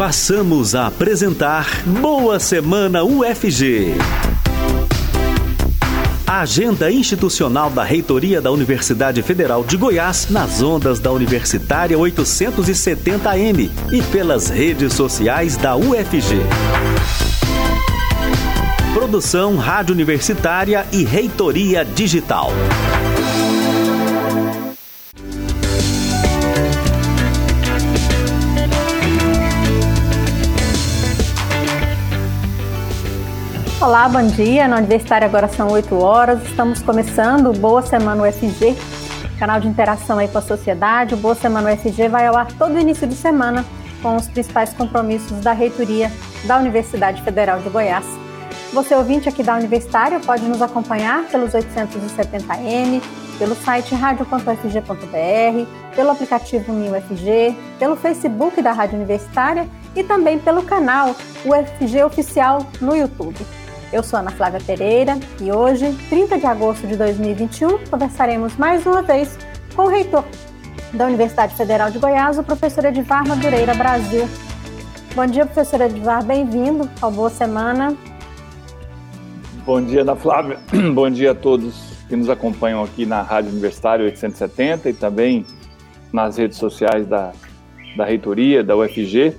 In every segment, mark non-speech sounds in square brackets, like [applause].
Passamos a apresentar Boa Semana UFG. Agenda institucional da Reitoria da Universidade Federal de Goiás nas ondas da Universitária 870M e pelas redes sociais da UFG. Produção Rádio Universitária e Reitoria Digital. Olá, bom dia. Na Universitária agora são 8 horas. Estamos começando Boa Semana UFG, canal de interação aí com a sociedade. O Boa Semana UFG vai ao ar todo início de semana com os principais compromissos da reitoria da Universidade Federal de Goiás. Você ouvinte aqui da Universitária pode nos acompanhar pelos 870M, pelo site radio.ufg.br, pelo aplicativo MinUFG, pelo Facebook da Rádio Universitária e também pelo canal UFG Oficial no YouTube. Eu sou Ana Flávia Pereira e hoje, 30 de agosto de 2021, conversaremos mais uma vez com o reitor da Universidade Federal de Goiás, o professor Edivar Madureira Brasil. Bom dia, professor Edivar, bem-vindo ao Boa Semana. Bom dia, Ana Flávia. [clears throat] Bom dia a todos que nos acompanham aqui na Rádio Universitária 870 e também nas redes sociais da, da reitoria, da UFG.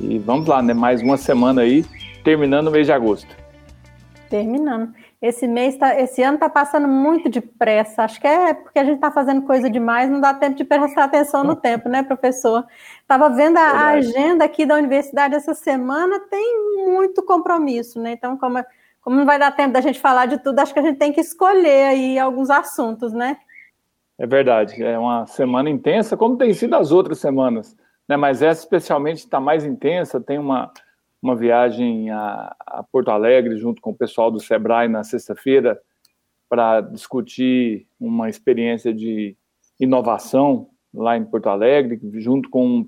E vamos lá, né? Mais uma semana aí, terminando o mês de agosto. Terminando. Esse mês, tá, esse ano está passando muito depressa. Acho que é porque a gente está fazendo coisa demais, não dá tempo de prestar atenção no [laughs] tempo, né, professor? Estava vendo a, a, agenda aqui da universidade essa semana, tem muito compromisso, né? Então, como, como não vai dar tempo da gente falar de tudo, acho que a gente tem que escolher aí alguns assuntos, né? É verdade, é uma semana intensa, como tem sido as outras semanas, né? Mas essa especialmente está mais intensa, tem uma uma viagem a, a Porto Alegre junto com o pessoal do Sebrae na sexta-feira para discutir uma experiência de inovação lá em Porto Alegre, junto com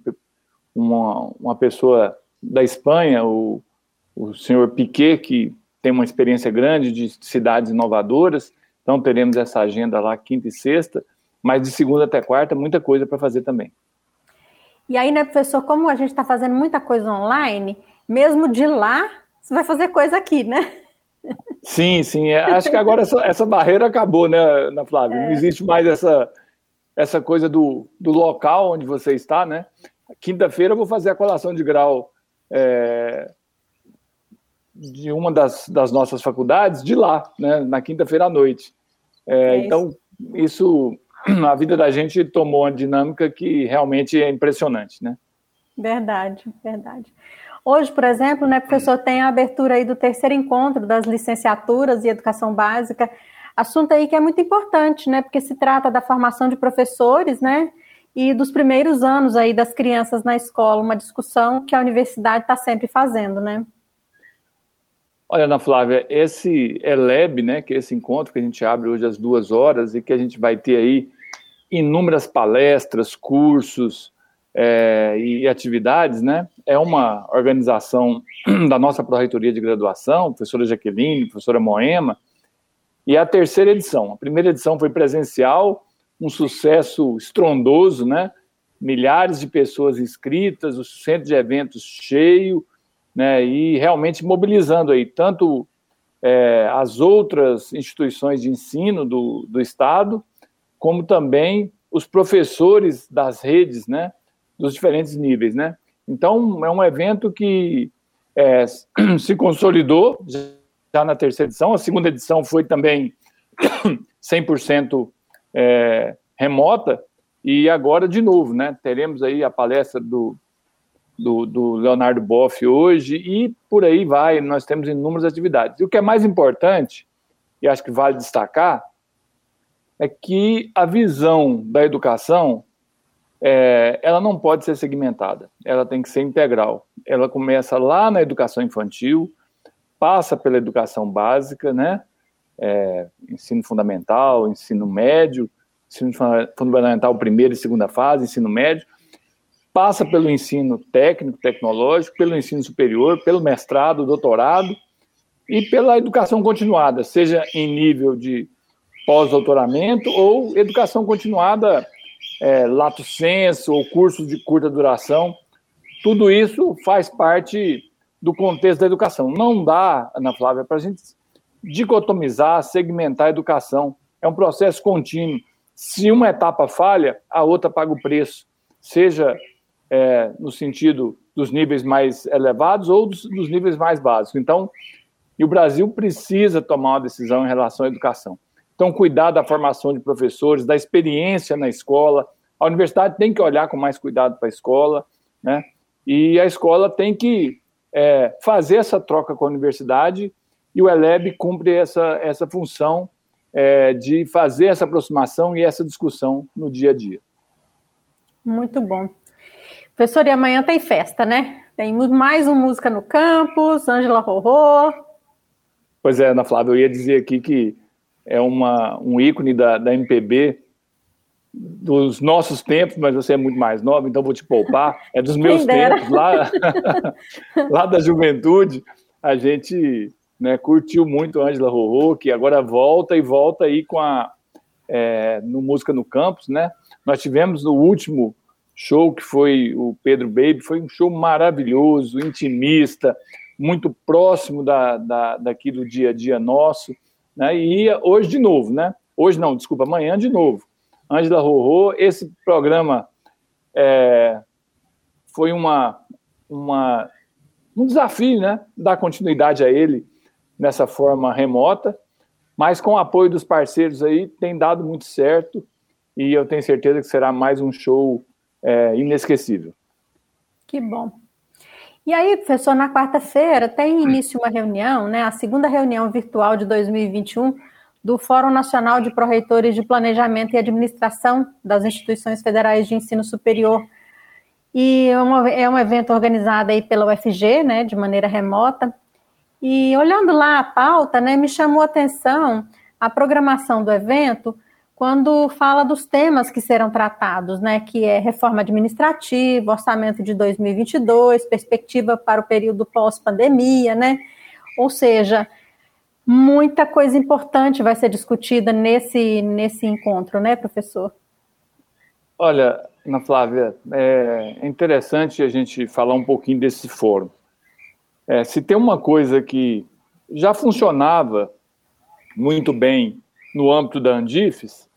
uma, uma pessoa da Espanha, o, o senhor Piquet, que tem uma experiência grande de cidades inovadoras. Então, teremos essa agenda lá quinta e sexta, mas de segunda até quarta, muita coisa para fazer também. E aí, né, professor, como a gente está fazendo muita coisa online, mesmo de lá, você vai fazer coisa aqui, né? Sim, sim. É, acho que agora essa, essa barreira acabou, né, Ana Flávia? É. Não existe mais essa, essa coisa do, do local onde você está, né? Quinta-feira eu vou fazer a colação de grau é, de uma das, das nossas faculdades de lá, né? Na quinta-feira à noite. É, é então, isso, [clears throat] a vida da gente tomou uma dinâmica que realmente é impressionante, né? Verdade, verdade. Hoje, por exemplo, né, professor, tem a abertura aí do terceiro encontro das licenciaturas e educação básica, assunto aí que é muito importante, né, porque se trata da formação de professores, né, e dos primeiros anos aí das crianças na escola, uma discussão que a universidade está sempre fazendo, né? Olha, Ana Flávia, esse ELEB, né, que é esse encontro que a gente abre hoje às duas horas e que a gente vai ter aí inúmeras palestras, cursos, é, e atividades, né? É uma organização [clears throat] da nossa Pró-Reitoria de Graduação, professora Jaqueline, professora Moema, e é a terceira edição. A primeira edição foi presencial, um sucesso estrondoso, né? Milhares de pessoas inscritas, o centro de eventos cheio, né? E realmente mobilizando aí tanto é, as outras instituições de ensino do, do Estado, como também os professores das redes, né? Dos diferentes níveis, né? Então, é um evento que é, [clears throat] se consolidou já na terceira edição. A segunda edição foi também [clears throat] 100% é, remota. E agora, de novo, né? Teremos aí a palestra do, do, do, Leonardo Boff hoje e por aí vai. Nós temos inúmeras atividades. E o que é mais importante, e acho que vale destacar, é que a visão da educação é, ela não pode ser segmentada, ela tem que ser integral. Ela começa lá na educação infantil, passa pela educação básica, né? É, ensino fundamental, ensino médio, ensino fundamental primeira e segunda fase, ensino médio, passa pelo ensino técnico, tecnológico, pelo ensino superior, pelo mestrado, doutorado e pela educação continuada, seja em nível de pós-doutoramento ou educação continuada é, lato senso ou cursos de curta duração, tudo isso faz parte do contexto da educação. Não dá, Ana Flávia, para a gente dicotomizar, segmentar a educação. É um processo contínuo. Se uma etapa falha, a outra paga o preço, seja é, no sentido dos níveis mais elevados ou dos, dos níveis mais básicos. Então, e o Brasil precisa tomar uma decisão em relação à educação. Então, cuidar da formação de professores, da experiência na escola. A universidade tem que olhar com mais cuidado para a escola, né? E a escola tem que é, fazer essa troca com a universidade e o ELEB cumpre essa, essa função é, de fazer essa aproximação e essa discussão no dia a dia. Muito bom. Professor, e amanhã tem festa, né? Tem mais um Música no Campus, Ângela Rorô. Pois é, Ana Flávia, eu ia dizer aqui que é uma, um ícone da, da MPB dos nossos tempos, mas você é muito mais nova, então vou te poupar. É dos meus tempos, lá, [laughs] lá da juventude, a gente né, curtiu muito Ângela Rorô, que agora volta e volta aí com a, é, no Música no Campus, né? Nós tivemos no último show, que foi o Pedro Baby, foi um show maravilhoso, intimista, muito próximo da, da, daqui do dia a dia nosso, né? E hoje de novo, né? Hoje não, desculpa, amanhã de novo. Ângela Rorô, esse programa é, foi uma, uma, um desafio, né? Dar continuidade a ele nessa forma remota, mas com o apoio dos parceiros aí tem dado muito certo e eu tenho certeza que será mais um show é, inesquecível. Que bom. E aí, professor, na quarta-feira tem início uma reunião, né, a segunda reunião virtual de 2021 do Fórum Nacional de Proreitores de Planejamento e Administração das Instituições Federais de Ensino Superior. E é, uma, é um evento organizado aí pela UFG, né, de maneira remota. E olhando lá a pauta, né, me chamou a atenção a programação do evento quando fala dos temas que serão tratados, né, que é reforma administrativa, orçamento de 2022, perspectiva para o período pós-pandemia, né? Ou seja, muita coisa importante vai ser discutida nesse, nesse encontro, né, professor? Olha, Ana Flávia, é interessante a gente falar um pouquinho desse fórum. É, se tem uma coisa que já funcionava muito bem no âmbito da Andifes,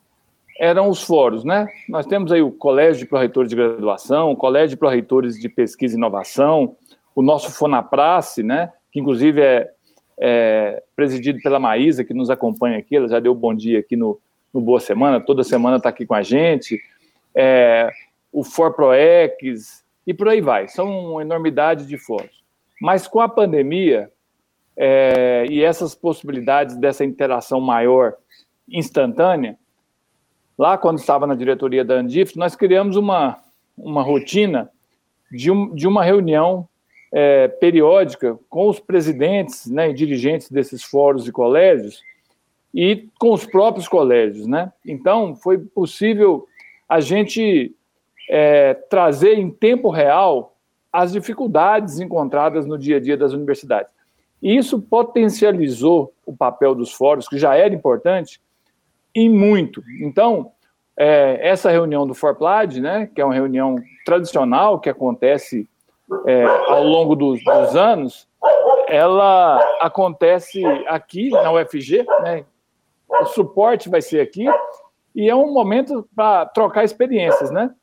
eram os fóruns, né? Nós temos aí o Colégio de Proreitores de Graduação, o Colégio de Proreitores de Pesquisa e Inovação, o nosso Fonaprace, né? Que inclusive é, é, presidido pela Maísa, que nos acompanha aqui, ela já deu bom dia aqui no, no Boa Semana, toda semana está aqui com a gente, é, o ForProex, e por aí vai, são uma enormidade de fóruns. Mas com a pandemia é, e essas possibilidades dessa interação maior, instantânea, lá quando estava na diretoria da Andif, nós criamos uma, uma rotina de, um, de uma reunião é, periódica com os presidentes né, e dirigentes desses fóruns e colégios e com os próprios colégios. Né? Então, foi possível a gente é, trazer em tempo real as dificuldades encontradas no dia a dia das universidades. E isso potencializou o papel dos fóruns, que já era importante, e muito. Então, é, essa reunião do Forplad, né, que é uma reunião tradicional que acontece é, ao longo dos, dos, anos, ela acontece aqui na UFG, né, o suporte vai ser aqui, e é um momento para trocar experiências, né?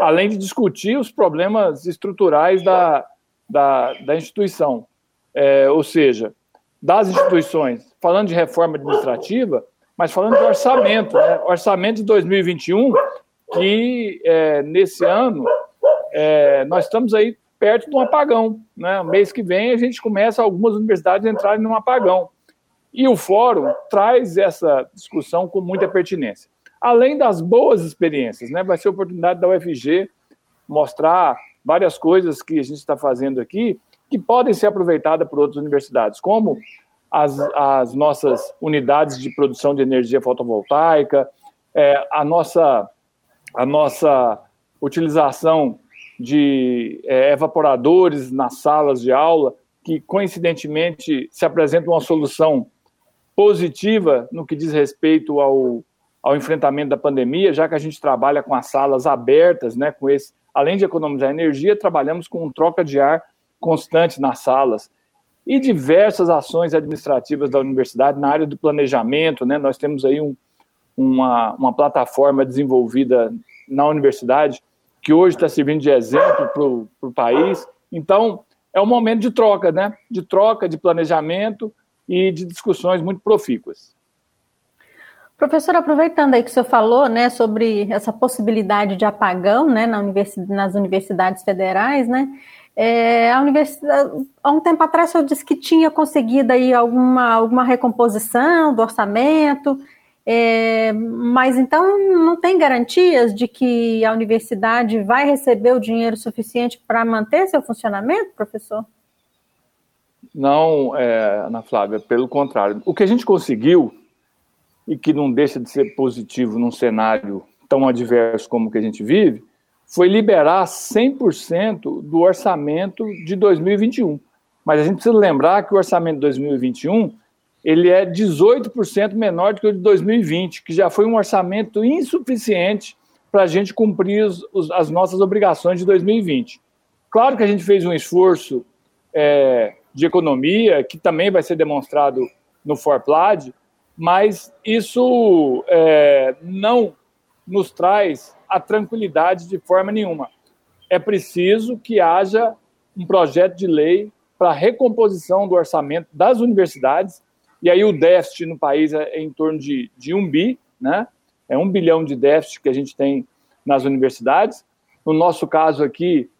além de discutir os problemas estruturais da, da, da instituição. É, ou seja, das instituições, falando de reforma administrativa, mas falando de orçamento, né? orçamento de 2021, que é, nesse ano é, nós estamos aí perto de um apagão. Né? Mês que vem a gente começa algumas universidades a entrarem num apagão. E o fórum traz essa discussão com muita pertinência além das boas experiências, né? Vai ser a oportunidade da UFG mostrar várias coisas que a gente está fazendo aqui que podem ser aproveitadas por outras universidades, como as, as nossas unidades de produção de energia fotovoltaica, é, a, nossa, a nossa utilização de é, evaporadores nas salas de aula, que coincidentemente se apresenta uma solução positiva no que diz respeito ao ao enfrentamento da pandemia, já que a gente trabalha com as salas abertas, né, com esse, além de economizar energia, trabalhamos com troca de ar constante nas salas e diversas ações administrativas da universidade na área do planejamento. Né? Nós temos aí um, uma, uma plataforma desenvolvida na universidade que hoje está servindo de exemplo para o país. Então, é um momento de troca, né? De troca, de planejamento e de discussões muito profícuas. Professor, aproveitando aí que o senhor falou, né, sobre essa possibilidade de apagão, né, na universidade, nas universidades federais, né, é, a universidade, há um tempo atrás eu disse que tinha conseguido aí alguma, alguma recomposição do orçamento, é, mas então não tem garantias de que a universidade vai receber o dinheiro suficiente para manter seu funcionamento, professor? Não, é, Ana Flávia, pelo contrário. O que a gente conseguiu, e que não deixa de ser positivo num cenário tão adverso como o que a gente vive, foi liberar 100% do orçamento de 2021. Mas a gente precisa lembrar que o orçamento de 2021 ele é 18% menor do que o de 2020, que já foi um orçamento insuficiente para a gente cumprir os, os, as nossas obrigações de 2020. Claro que a gente fez um esforço é, de economia, que também vai ser demonstrado no Forplad, mas isso é, não nos traz a tranquilidade de forma nenhuma. É preciso que haja um projeto de lei para recomposição do orçamento das universidades e aí o déficit no país é em torno de, de um bi, né? É um bilhão de déficit que a gente tem nas universidades. No nosso caso aqui,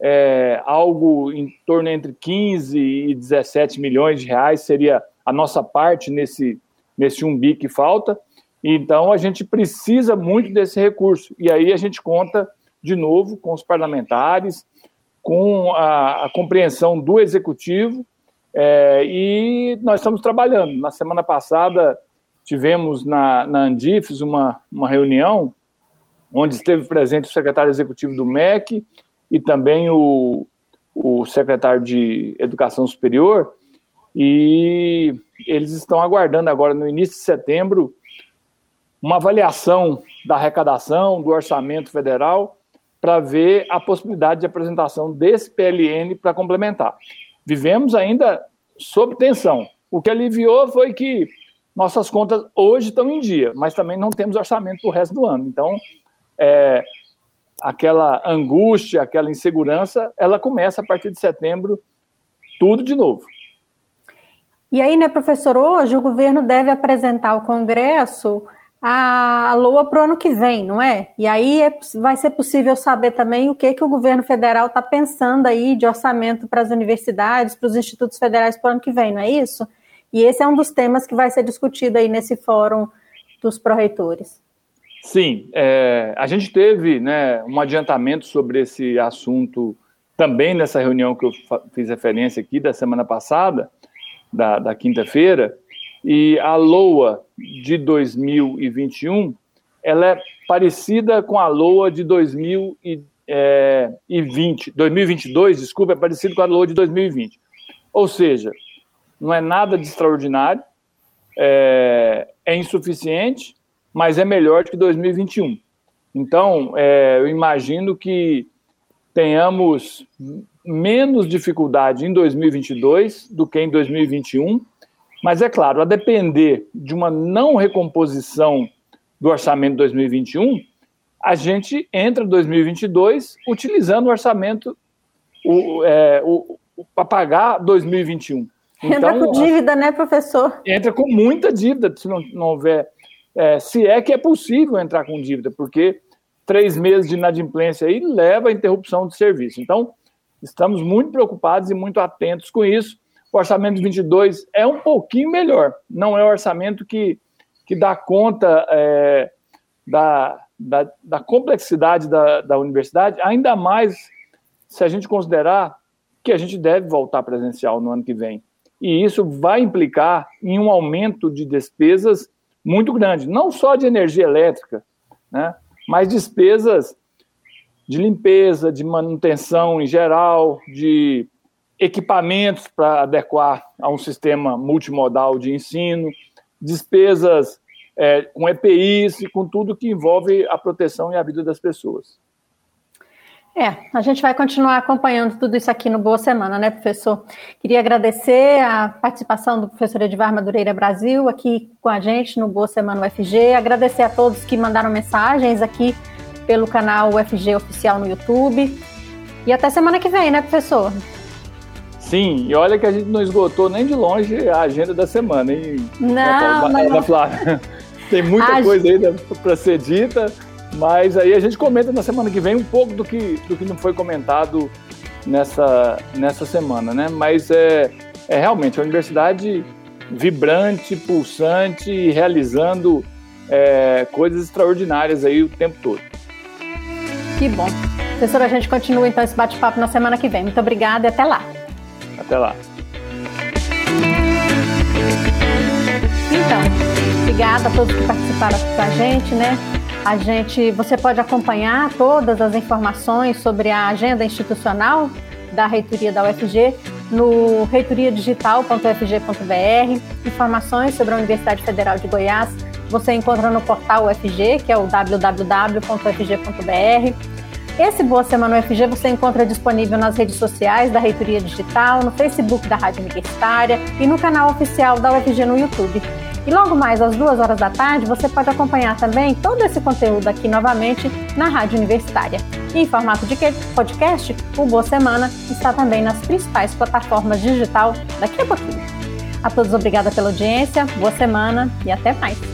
é algo em torno entre 15 e 17 milhões de reais seria a nossa parte nesse, nesse um bi que falta. Então, a gente precisa muito desse recurso. E aí a gente conta, de novo, com os parlamentares, com a, a compreensão do executivo é, e nós estamos trabalhando. Na semana passada, tivemos na, na Andifes uma, uma reunião onde esteve presente o secretário executivo do MEC e também o, o secretário de Educação Superior, e eles estão aguardando agora, no início de setembro, uma avaliação da arrecadação, do orçamento federal, para ver a possibilidade de apresentação desse PLN para complementar vivemos ainda sob tensão. O que aliviou foi que nossas contas hoje estão em dia, mas também não temos orçamento para o resto do ano. Então, é, aquela angústia, aquela insegurança, ela começa a partir de setembro, tudo de novo. E aí, né, professor, hoje o governo deve apresentar ao Congresso a LOA para o ano que vem, não é? E aí é, vai ser possível saber também o que, que o governo federal está pensando aí de orçamento para as universidades, para os institutos federais para o ano que vem, não é isso? E esse é um dos temas que vai ser discutido aí nesse fórum dos pró-reitores. Sim, é, a gente teve né, um adiantamento sobre esse assunto também nessa reunião que eu fiz referência aqui da semana passada, da, da quinta-feira, e a LOA de 2021, ela é parecida com a LOA de 2020, 2022, é, desculpa, é parecido com a LOA de 2020. Ou seja, não é nada de extraordinário, é, é insuficiente, mas é melhor do que 2021. Então, é, eu imagino que tenhamos menos dificuldade em 2022 do que em 2021, mas é claro, a depender de uma não recomposição do orçamento de 2021, a gente entra em 2022 utilizando o orçamento o, é, o, para pagar 2021. Então, entra com dívida, né, professor? Entra com muita dívida, se não, não houver. É, se é que é possível entrar com dívida, porque três meses de inadimplência aí leva à interrupção do serviço. Então, estamos muito preocupados e muito atentos com isso. O orçamento de 22 é um pouquinho melhor, não é o orçamento que, que dá conta é, da, da, da, complexidade da, da universidade, ainda mais se a gente considerar que a gente deve voltar presencial no ano que vem. E isso vai implicar em um aumento de despesas muito grande, não só de energia elétrica, né, mas despesas de limpeza, de manutenção em geral, de equipamentos para adequar a um sistema multimodal de ensino, despesas é, com EPIs e com tudo que envolve a proteção e a vida das pessoas. É, a gente vai continuar acompanhando tudo isso aqui no Boa Semana, né, professor? Queria agradecer a participação do professor Edvar Madureira Brasil aqui com a gente no Boa Semana UFG, agradecer a todos que mandaram mensagens aqui pelo canal UFG Oficial no YouTube. E até semana que vem, né, professor? Sim, e olha que a gente não esgotou nem de longe a agenda da semana, hein? Não, não, não. Flávia. [laughs] Tem muita a coisa ainda para ser dita. Mas aí a gente comenta na semana que vem um pouco do que, do que não foi comentado nessa, nessa semana, né? Mas é, é realmente a universidade vibrante, pulsante e realizando é, coisas extraordinárias aí o tempo todo. Que bom. Professora, a gente continua então esse bate-papo na semana que vem. Muito obrigada e até lá. Até lá. Então, obrigada a todos que participaram com a gente, né? A gente, você pode acompanhar todas as informações sobre a agenda institucional da reitoria da UFG no reitoriadigital.ufg.br. Informações sobre a Universidade Federal de Goiás você encontra no portal UFG, que é o www.ufg.br. Esse Boa Semana UFG você encontra disponível nas redes sociais da Reitoria Digital, no Facebook da Rádio Universitária e no canal oficial da UFG no YouTube. E logo mais às duas horas da tarde, você pode acompanhar também todo esse conteúdo aqui novamente na Rádio Universitária. E em formato de podcast, o Boa Semana está também nas principais plataformas digital daqui a pouquinho. A todos obrigada pela audiência, boa semana e até mais.